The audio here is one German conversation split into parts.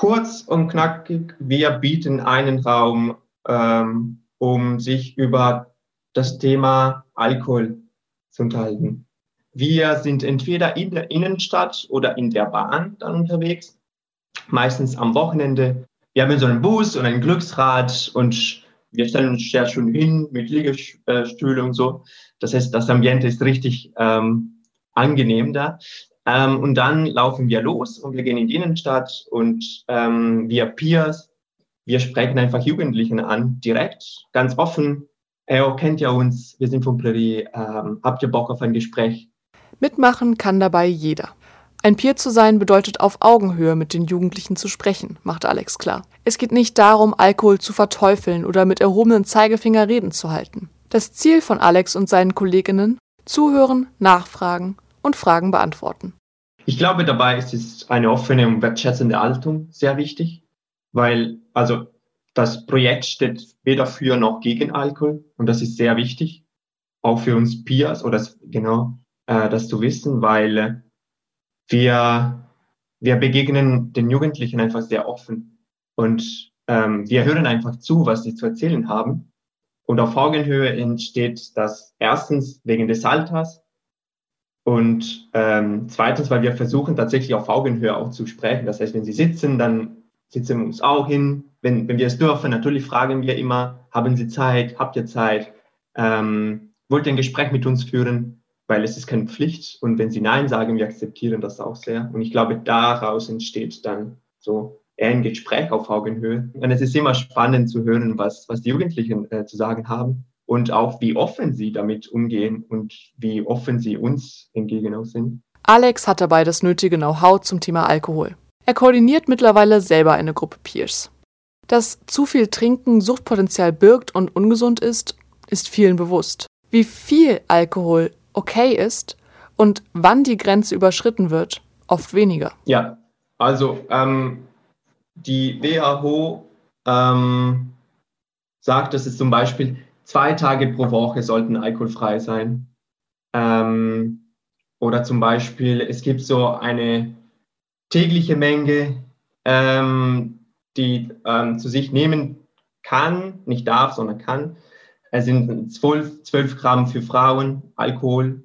kurz und knackig, wir bieten einen Raum, ähm, um sich über das Thema Alkohol zu unterhalten. Wir sind entweder in der Innenstadt oder in der Bahn dann unterwegs, meistens am Wochenende. Wir haben so einen Bus und ein Glücksrad und wir stellen uns sehr schön hin mit Liegestühlen und so. Das heißt, das Ambiente ist richtig ähm, angenehm da. Ähm, und dann laufen wir los und wir gehen in die Innenstadt und ähm, wir Peers, wir sprechen einfach Jugendlichen an, direkt, ganz offen. Hey, kennt ihr uns? Wir sind von Prärie. Ähm, habt ihr Bock auf ein Gespräch? Mitmachen kann dabei jeder. Ein Peer zu sein bedeutet auf Augenhöhe mit den Jugendlichen zu sprechen, macht Alex klar. Es geht nicht darum, Alkohol zu verteufeln oder mit erhobenem Zeigefinger Reden zu halten. Das Ziel von Alex und seinen Kolleginnen, zuhören, nachfragen und Fragen beantworten. Ich glaube, dabei ist es eine offene und wertschätzende Haltung sehr wichtig, weil also das Projekt steht weder für noch gegen Alkohol und das ist sehr wichtig, auch für uns Peers oder genau äh, das zu wissen, weil wir, wir begegnen den Jugendlichen einfach sehr offen und ähm, wir hören einfach zu, was sie zu erzählen haben. Und auf Augenhöhe entsteht das erstens wegen des Alters und ähm, zweitens, weil wir versuchen tatsächlich auf Augenhöhe auch zu sprechen. Das heißt, wenn sie sitzen, dann sitzen wir uns auch hin. Wenn, wenn wir es dürfen, natürlich fragen wir immer, haben Sie Zeit, habt ihr Zeit, ähm, wollt ihr ein Gespräch mit uns führen? weil es ist keine Pflicht. Und wenn sie Nein sagen, wir akzeptieren das auch sehr. Und ich glaube, daraus entsteht dann so eher ein Gespräch auf Augenhöhe. Und es ist immer spannend zu hören, was, was die Jugendlichen äh, zu sagen haben und auch wie offen sie damit umgehen und wie offen sie uns entgegen auch sind. Alex hat dabei das nötige Know-how zum Thema Alkohol. Er koordiniert mittlerweile selber eine Gruppe Peers. Dass zu viel Trinken Suchtpotenzial birgt und ungesund ist, ist vielen bewusst. Wie viel Alkohol okay ist und wann die Grenze überschritten wird, oft weniger. Ja, also ähm, die WHO ähm, sagt, dass es zum Beispiel zwei Tage pro Woche sollten alkoholfrei sein. Ähm, oder zum Beispiel, es gibt so eine tägliche Menge, ähm, die ähm, zu sich nehmen kann, nicht darf, sondern kann, es sind 12, 12 Gramm für Frauen Alkohol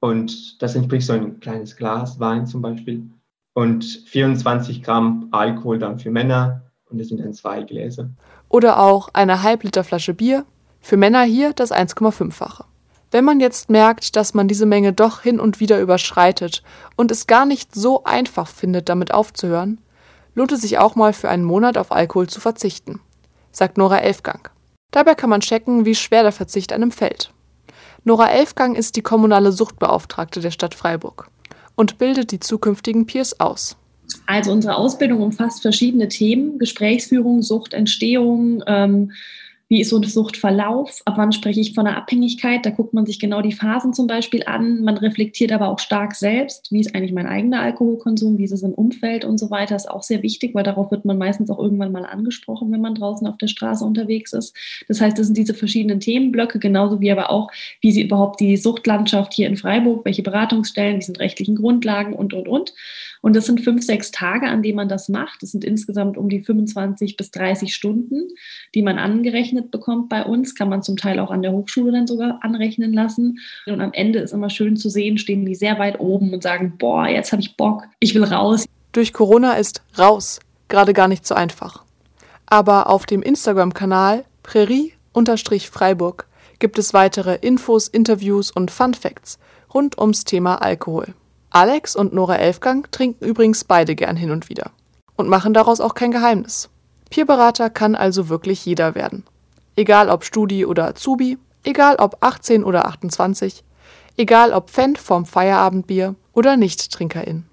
und das entspricht so ein kleines Glas Wein zum Beispiel und 24 Gramm Alkohol dann für Männer und das sind dann zwei Gläser. Oder auch eine Halbliter Flasche Bier, für Männer hier das 1,5-fache. Wenn man jetzt merkt, dass man diese Menge doch hin und wieder überschreitet und es gar nicht so einfach findet, damit aufzuhören, lohnt es sich auch mal für einen Monat auf Alkohol zu verzichten, sagt Nora Elfgang. Dabei kann man checken, wie schwer der Verzicht einem fällt. Nora Elfgang ist die kommunale Suchtbeauftragte der Stadt Freiburg und bildet die zukünftigen Peers aus. Also unsere Ausbildung umfasst verschiedene Themen, Gesprächsführung, Suchtentstehung, ähm, wie ist so ein Suchtverlauf? Ab wann spreche ich von einer Abhängigkeit? Da guckt man sich genau die Phasen zum Beispiel an. Man reflektiert aber auch stark selbst. Wie ist eigentlich mein eigener Alkoholkonsum? Wie ist es im Umfeld und so weiter? Ist auch sehr wichtig, weil darauf wird man meistens auch irgendwann mal angesprochen, wenn man draußen auf der Straße unterwegs ist. Das heißt, das sind diese verschiedenen Themenblöcke, genauso wie aber auch, wie sie überhaupt die Suchtlandschaft hier in Freiburg, welche Beratungsstellen, wie sind rechtlichen Grundlagen und, und, und. Und das sind fünf, sechs Tage, an denen man das macht. Das sind insgesamt um die 25 bis 30 Stunden, die man angerechnet bekommt bei uns. Kann man zum Teil auch an der Hochschule dann sogar anrechnen lassen. Und am Ende ist immer schön zu sehen, stehen die sehr weit oben und sagen, boah, jetzt habe ich Bock, ich will raus. Durch Corona ist raus gerade gar nicht so einfach. Aber auf dem Instagram-Kanal Prärie-Freiburg gibt es weitere Infos, Interviews und Fun Facts rund ums Thema Alkohol. Alex und Nora Elfgang trinken übrigens beide gern hin und wieder und machen daraus auch kein Geheimnis. Peerberater kann also wirklich jeder werden. Egal ob Studi oder Azubi, egal ob 18 oder 28, egal ob Fan vom Feierabendbier oder Nicht-Trinkerin.